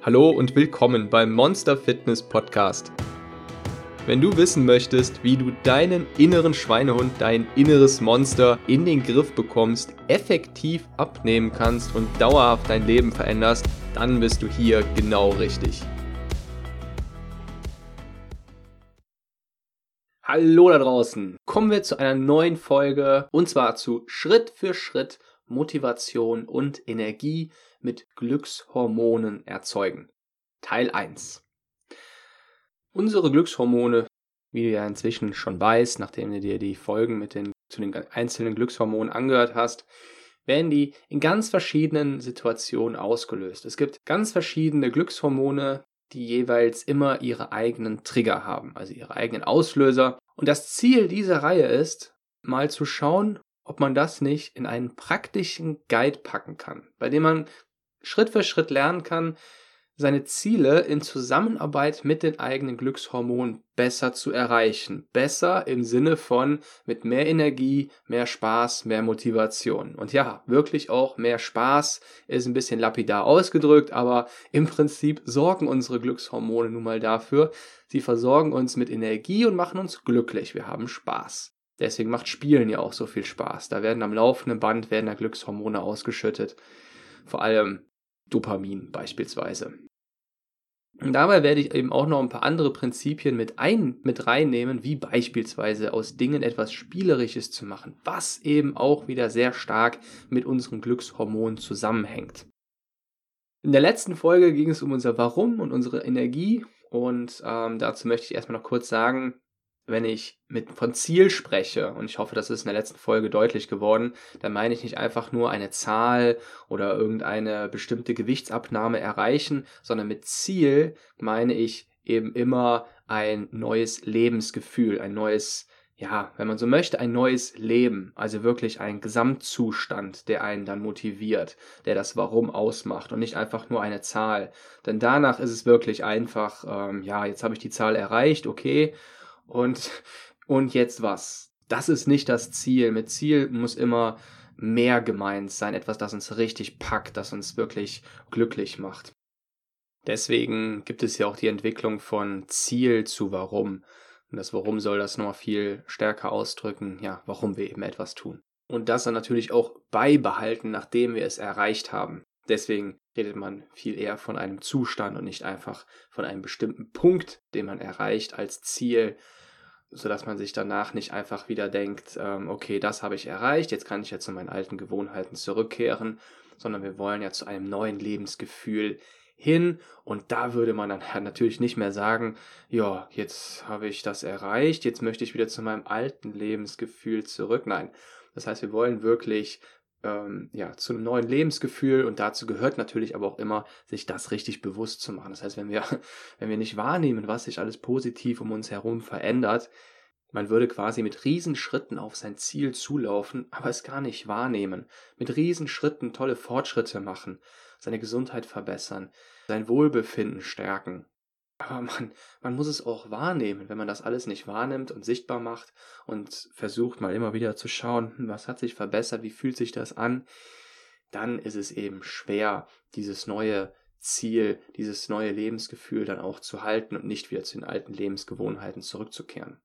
Hallo und willkommen beim Monster Fitness Podcast. Wenn du wissen möchtest, wie du deinen inneren Schweinehund, dein inneres Monster in den Griff bekommst, effektiv abnehmen kannst und dauerhaft dein Leben veränderst, dann bist du hier genau richtig. Hallo da draußen. Kommen wir zu einer neuen Folge und zwar zu Schritt für Schritt Motivation und Energie mit Glückshormonen erzeugen. Teil 1. Unsere Glückshormone, wie du ja inzwischen schon weißt, nachdem du dir die Folgen mit den, zu den einzelnen Glückshormonen angehört hast, werden die in ganz verschiedenen Situationen ausgelöst. Es gibt ganz verschiedene Glückshormone, die jeweils immer ihre eigenen Trigger haben, also ihre eigenen Auslöser. Und das Ziel dieser Reihe ist, mal zu schauen, ob man das nicht in einen praktischen Guide packen kann, bei dem man Schritt für Schritt lernen kann, seine Ziele in Zusammenarbeit mit den eigenen Glückshormonen besser zu erreichen. Besser im Sinne von mit mehr Energie, mehr Spaß, mehr Motivation. Und ja, wirklich auch mehr Spaß ist ein bisschen lapidar ausgedrückt, aber im Prinzip sorgen unsere Glückshormone nun mal dafür. Sie versorgen uns mit Energie und machen uns glücklich. Wir haben Spaß. Deswegen macht Spielen ja auch so viel Spaß. Da werden am laufenden Band werden da Glückshormone ausgeschüttet. Vor allem Dopamin beispielsweise. Und dabei werde ich eben auch noch ein paar andere Prinzipien mit ein, mit reinnehmen, wie beispielsweise aus Dingen etwas Spielerisches zu machen, was eben auch wieder sehr stark mit unseren Glückshormonen zusammenhängt. In der letzten Folge ging es um unser Warum und unsere Energie und ähm, dazu möchte ich erstmal noch kurz sagen, wenn ich mit von Ziel spreche, und ich hoffe, das ist in der letzten Folge deutlich geworden, dann meine ich nicht einfach nur eine Zahl oder irgendeine bestimmte Gewichtsabnahme erreichen, sondern mit Ziel meine ich eben immer ein neues Lebensgefühl, ein neues, ja, wenn man so möchte, ein neues Leben, also wirklich ein Gesamtzustand, der einen dann motiviert, der das Warum ausmacht und nicht einfach nur eine Zahl. Denn danach ist es wirklich einfach, ähm, ja, jetzt habe ich die Zahl erreicht, okay, und, und jetzt was? Das ist nicht das Ziel. Mit Ziel muss immer mehr gemeint sein, etwas, das uns richtig packt, das uns wirklich glücklich macht. Deswegen gibt es ja auch die Entwicklung von Ziel zu Warum. Und das Warum soll das nochmal viel stärker ausdrücken, ja, warum wir eben etwas tun. Und das dann natürlich auch beibehalten, nachdem wir es erreicht haben. Deswegen redet man viel eher von einem Zustand und nicht einfach von einem bestimmten Punkt, den man erreicht als Ziel, sodass man sich danach nicht einfach wieder denkt, ähm, okay, das habe ich erreicht, jetzt kann ich ja zu meinen alten Gewohnheiten zurückkehren, sondern wir wollen ja zu einem neuen Lebensgefühl hin und da würde man dann natürlich nicht mehr sagen, ja, jetzt habe ich das erreicht, jetzt möchte ich wieder zu meinem alten Lebensgefühl zurück. Nein, das heißt, wir wollen wirklich ähm, ja, zu einem neuen Lebensgefühl und dazu gehört natürlich aber auch immer, sich das richtig bewusst zu machen. Das heißt, wenn wir, wenn wir nicht wahrnehmen, was sich alles positiv um uns herum verändert, man würde quasi mit Riesenschritten auf sein Ziel zulaufen, aber es gar nicht wahrnehmen. Mit Riesenschritten tolle Fortschritte machen, seine Gesundheit verbessern, sein Wohlbefinden stärken. Aber man, man muss es auch wahrnehmen, wenn man das alles nicht wahrnimmt und sichtbar macht und versucht mal immer wieder zu schauen, hm, was hat sich verbessert, wie fühlt sich das an, dann ist es eben schwer, dieses neue Ziel, dieses neue Lebensgefühl dann auch zu halten und nicht wieder zu den alten Lebensgewohnheiten zurückzukehren.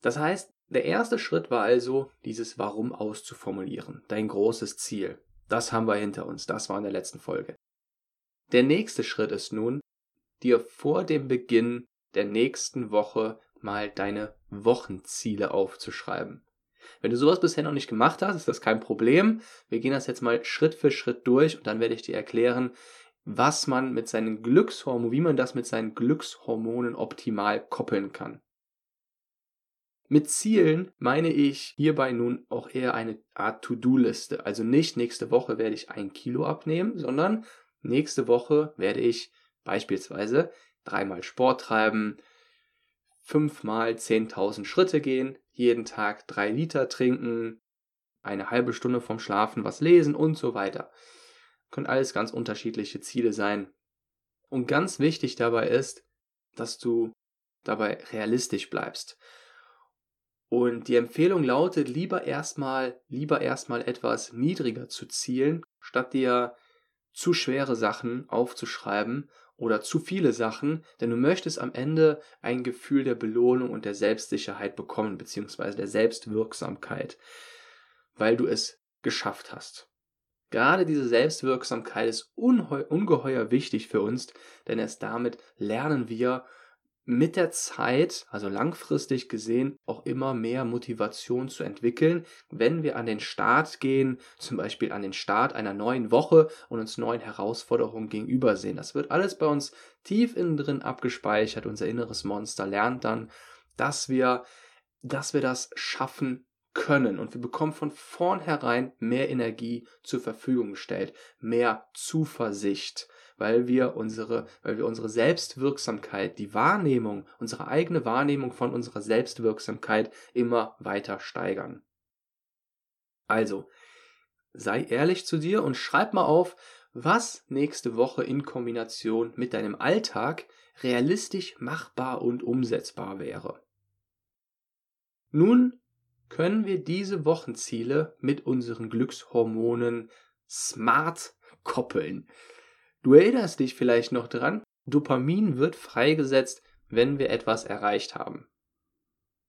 Das heißt, der erste Schritt war also, dieses Warum auszuformulieren, dein großes Ziel. Das haben wir hinter uns, das war in der letzten Folge. Der nächste Schritt ist nun, dir vor dem Beginn der nächsten Woche mal deine Wochenziele aufzuschreiben. Wenn du sowas bisher noch nicht gemacht hast, ist das kein Problem. Wir gehen das jetzt mal Schritt für Schritt durch und dann werde ich dir erklären, was man mit seinen Glückshormonen, wie man das mit seinen Glückshormonen optimal koppeln kann. Mit Zielen meine ich hierbei nun auch eher eine Art To-Do-Liste. Also nicht nächste Woche werde ich ein Kilo abnehmen, sondern nächste Woche werde ich Beispielsweise dreimal Sport treiben, fünfmal 10.000 Schritte gehen, jeden Tag drei Liter trinken, eine halbe Stunde vom Schlafen was lesen und so weiter. Können alles ganz unterschiedliche Ziele sein. Und ganz wichtig dabei ist, dass du dabei realistisch bleibst. Und die Empfehlung lautet, lieber erstmal, lieber erstmal etwas niedriger zu zielen, statt dir zu schwere Sachen aufzuschreiben oder zu viele Sachen, denn du möchtest am Ende ein Gefühl der Belohnung und der Selbstsicherheit bekommen, beziehungsweise der Selbstwirksamkeit, weil du es geschafft hast. Gerade diese Selbstwirksamkeit ist ungeheuer wichtig für uns, denn erst damit lernen wir mit der Zeit, also langfristig gesehen, auch immer mehr Motivation zu entwickeln, wenn wir an den Start gehen, zum Beispiel an den Start einer neuen Woche und uns neuen Herausforderungen gegenübersehen. Das wird alles bei uns tief innen drin abgespeichert. Unser inneres Monster lernt dann, dass wir, dass wir das schaffen können und wir bekommen von vornherein mehr Energie zur Verfügung gestellt, mehr Zuversicht, weil wir unsere, weil wir unsere Selbstwirksamkeit, die Wahrnehmung, unsere eigene Wahrnehmung von unserer Selbstwirksamkeit immer weiter steigern. Also, sei ehrlich zu dir und schreib mal auf, was nächste Woche in Kombination mit deinem Alltag realistisch machbar und umsetzbar wäre. Nun können wir diese Wochenziele mit unseren Glückshormonen smart koppeln. Du erinnerst dich vielleicht noch dran, Dopamin wird freigesetzt, wenn wir etwas erreicht haben.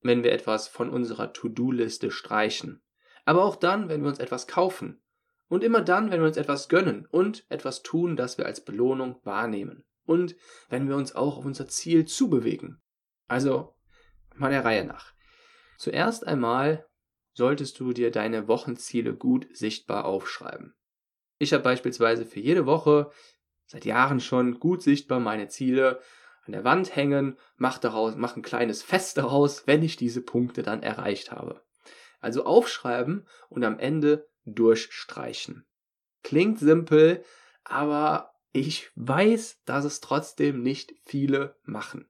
Wenn wir etwas von unserer To-Do-Liste streichen. Aber auch dann, wenn wir uns etwas kaufen. Und immer dann, wenn wir uns etwas gönnen und etwas tun, das wir als Belohnung wahrnehmen. Und wenn wir uns auch auf unser Ziel zubewegen. Also mal der Reihe nach. Zuerst einmal solltest du dir deine Wochenziele gut sichtbar aufschreiben. Ich habe beispielsweise für jede Woche seit Jahren schon gut sichtbar meine Ziele an der Wand hängen, mach daraus, mach ein kleines Fest daraus, wenn ich diese Punkte dann erreicht habe. Also aufschreiben und am Ende durchstreichen. Klingt simpel, aber ich weiß, dass es trotzdem nicht viele machen.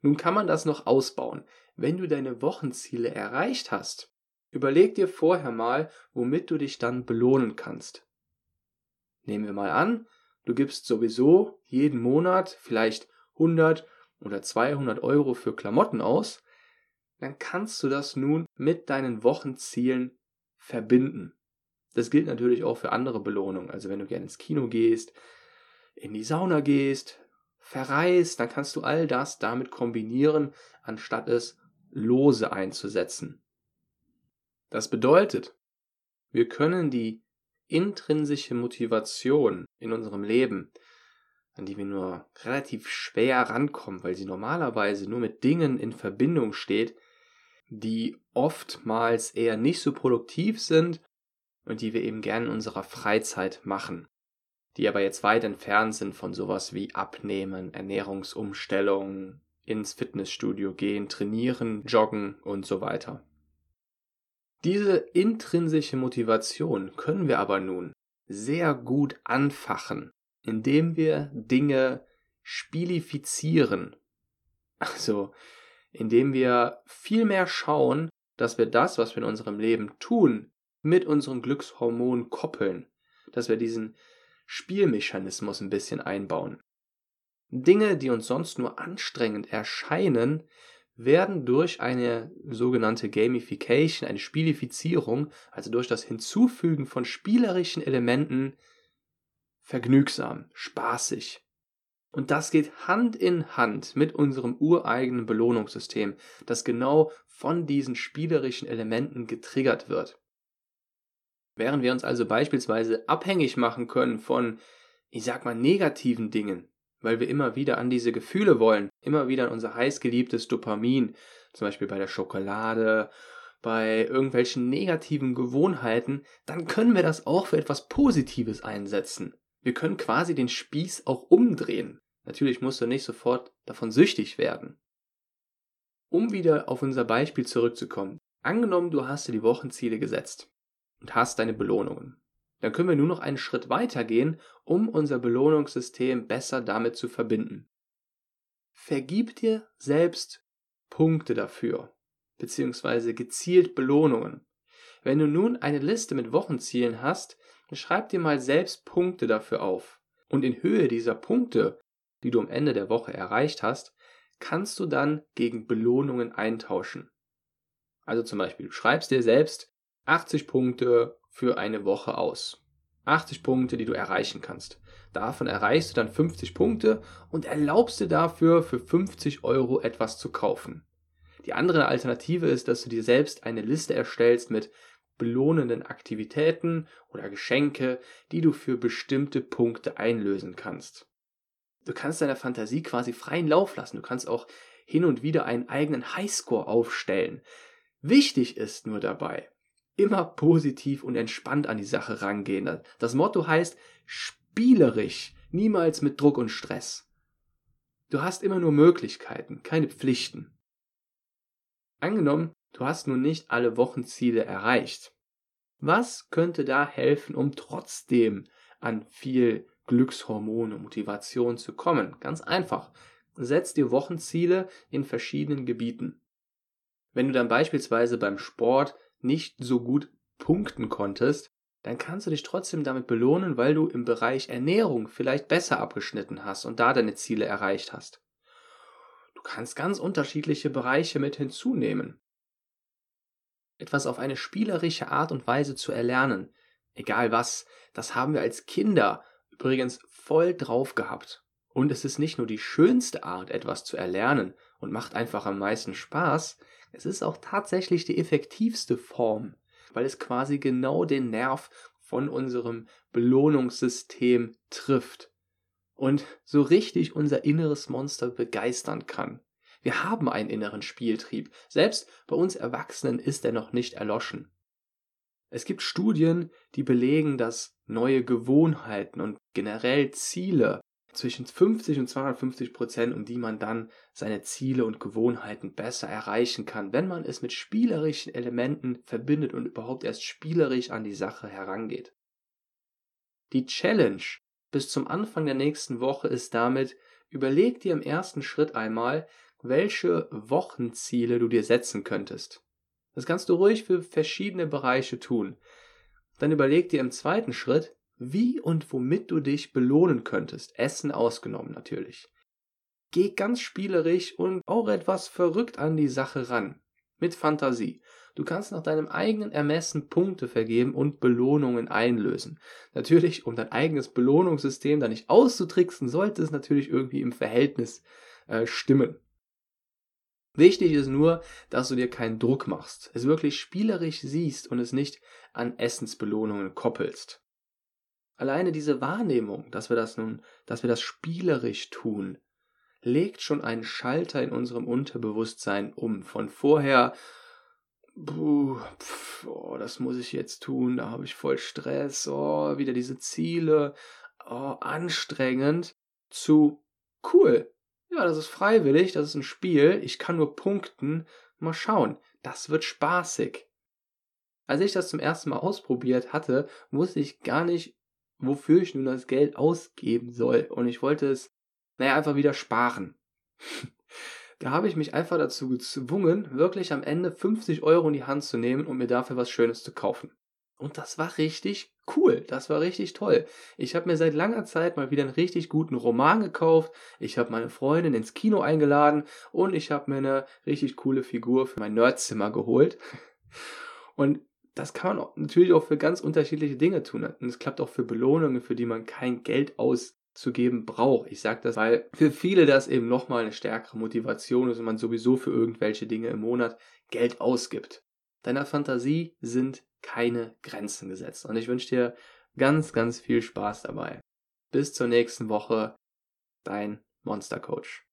Nun kann man das noch ausbauen. Wenn du deine Wochenziele erreicht hast, überleg dir vorher mal, womit du dich dann belohnen kannst. Nehmen wir mal an, Du gibst sowieso jeden Monat vielleicht 100 oder 200 Euro für Klamotten aus, dann kannst du das nun mit deinen Wochenzielen verbinden. Das gilt natürlich auch für andere Belohnungen. Also wenn du gerne ins Kino gehst, in die Sauna gehst, verreist, dann kannst du all das damit kombinieren, anstatt es lose einzusetzen. Das bedeutet, wir können die intrinsische Motivation in unserem Leben, an die wir nur relativ schwer rankommen, weil sie normalerweise nur mit Dingen in Verbindung steht, die oftmals eher nicht so produktiv sind und die wir eben gern in unserer Freizeit machen, die aber jetzt weit entfernt sind von sowas wie Abnehmen, Ernährungsumstellung, ins Fitnessstudio gehen, trainieren, joggen und so weiter. Diese intrinsische Motivation können wir aber nun sehr gut anfachen, indem wir Dinge spielifizieren. Also, indem wir viel mehr schauen, dass wir das, was wir in unserem Leben tun, mit unseren Glückshormonen koppeln, dass wir diesen Spielmechanismus ein bisschen einbauen. Dinge, die uns sonst nur anstrengend erscheinen, werden durch eine sogenannte Gamification, eine Spielifizierung, also durch das Hinzufügen von spielerischen Elementen vergnügsam, spaßig. Und das geht Hand in Hand mit unserem ureigenen Belohnungssystem, das genau von diesen spielerischen Elementen getriggert wird. Während wir uns also beispielsweise abhängig machen können von, ich sag mal, negativen Dingen, weil wir immer wieder an diese Gefühle wollen, immer wieder an unser heißgeliebtes Dopamin, zum Beispiel bei der Schokolade, bei irgendwelchen negativen Gewohnheiten, dann können wir das auch für etwas Positives einsetzen. Wir können quasi den Spieß auch umdrehen. Natürlich musst du nicht sofort davon süchtig werden. Um wieder auf unser Beispiel zurückzukommen. Angenommen, du hast dir die Wochenziele gesetzt und hast deine Belohnungen dann können wir nur noch einen Schritt weiter gehen, um unser Belohnungssystem besser damit zu verbinden. Vergib dir selbst Punkte dafür, beziehungsweise gezielt Belohnungen. Wenn du nun eine Liste mit Wochenzielen hast, dann schreib dir mal selbst Punkte dafür auf. Und in Höhe dieser Punkte, die du am Ende der Woche erreicht hast, kannst du dann gegen Belohnungen eintauschen. Also zum Beispiel, du schreibst dir selbst 80 Punkte für eine Woche aus. 80 Punkte, die du erreichen kannst. Davon erreichst du dann 50 Punkte und erlaubst dir dafür für 50 Euro etwas zu kaufen. Die andere Alternative ist, dass du dir selbst eine Liste erstellst mit belohnenden Aktivitäten oder Geschenke, die du für bestimmte Punkte einlösen kannst. Du kannst deiner Fantasie quasi freien Lauf lassen. Du kannst auch hin und wieder einen eigenen Highscore aufstellen. Wichtig ist nur dabei, immer positiv und entspannt an die Sache rangehen. Das Motto heißt spielerisch, niemals mit Druck und Stress. Du hast immer nur Möglichkeiten, keine Pflichten. Angenommen, du hast nun nicht alle Wochenziele erreicht. Was könnte da helfen, um trotzdem an viel Glückshormone, Motivation zu kommen? Ganz einfach. Setz dir Wochenziele in verschiedenen Gebieten. Wenn du dann beispielsweise beim Sport nicht so gut punkten konntest, dann kannst du dich trotzdem damit belohnen, weil du im Bereich Ernährung vielleicht besser abgeschnitten hast und da deine Ziele erreicht hast. Du kannst ganz unterschiedliche Bereiche mit hinzunehmen. Etwas auf eine spielerische Art und Weise zu erlernen, egal was, das haben wir als Kinder übrigens voll drauf gehabt. Und es ist nicht nur die schönste Art, etwas zu erlernen und macht einfach am meisten Spaß, es ist auch tatsächlich die effektivste Form, weil es quasi genau den Nerv von unserem Belohnungssystem trifft und so richtig unser inneres Monster begeistern kann. Wir haben einen inneren Spieltrieb. Selbst bei uns Erwachsenen ist er noch nicht erloschen. Es gibt Studien, die belegen, dass neue Gewohnheiten und generell Ziele zwischen 50 und 250 Prozent, um die man dann seine Ziele und Gewohnheiten besser erreichen kann, wenn man es mit spielerischen Elementen verbindet und überhaupt erst spielerisch an die Sache herangeht. Die Challenge bis zum Anfang der nächsten Woche ist damit, überleg dir im ersten Schritt einmal, welche Wochenziele du dir setzen könntest. Das kannst du ruhig für verschiedene Bereiche tun. Dann überleg dir im zweiten Schritt, wie und womit du dich belohnen könntest, Essen ausgenommen natürlich. Geh ganz spielerisch und auch etwas verrückt an die Sache ran. Mit Fantasie. Du kannst nach deinem eigenen Ermessen Punkte vergeben und Belohnungen einlösen. Natürlich, um dein eigenes Belohnungssystem da nicht auszutricksen, sollte es natürlich irgendwie im Verhältnis äh, stimmen. Wichtig ist nur, dass du dir keinen Druck machst, es wirklich spielerisch siehst und es nicht an Essensbelohnungen koppelst. Alleine diese Wahrnehmung, dass wir das nun, dass wir das spielerisch tun, legt schon einen Schalter in unserem Unterbewusstsein um. Von vorher, puh, pf, oh, das muss ich jetzt tun, da habe ich voll Stress, oh, wieder diese Ziele, oh, anstrengend, zu cool. Ja, das ist freiwillig, das ist ein Spiel, ich kann nur punkten, mal schauen, das wird spaßig. Als ich das zum ersten Mal ausprobiert hatte, wusste ich gar nicht, wofür ich nun das Geld ausgeben soll. Und ich wollte es, naja, einfach wieder sparen. da habe ich mich einfach dazu gezwungen, wirklich am Ende 50 Euro in die Hand zu nehmen und mir dafür was Schönes zu kaufen. Und das war richtig cool, das war richtig toll. Ich habe mir seit langer Zeit mal wieder einen richtig guten Roman gekauft, ich habe meine Freundin ins Kino eingeladen und ich habe mir eine richtig coole Figur für mein Nerdzimmer geholt. Und das kann man natürlich auch für ganz unterschiedliche Dinge tun. Und es klappt auch für Belohnungen, für die man kein Geld auszugeben braucht. Ich sage das, weil für viele das eben nochmal eine stärkere Motivation ist und man sowieso für irgendwelche Dinge im Monat Geld ausgibt. Deiner Fantasie sind keine Grenzen gesetzt. Und ich wünsche dir ganz, ganz viel Spaß dabei. Bis zur nächsten Woche. Dein Monster Coach.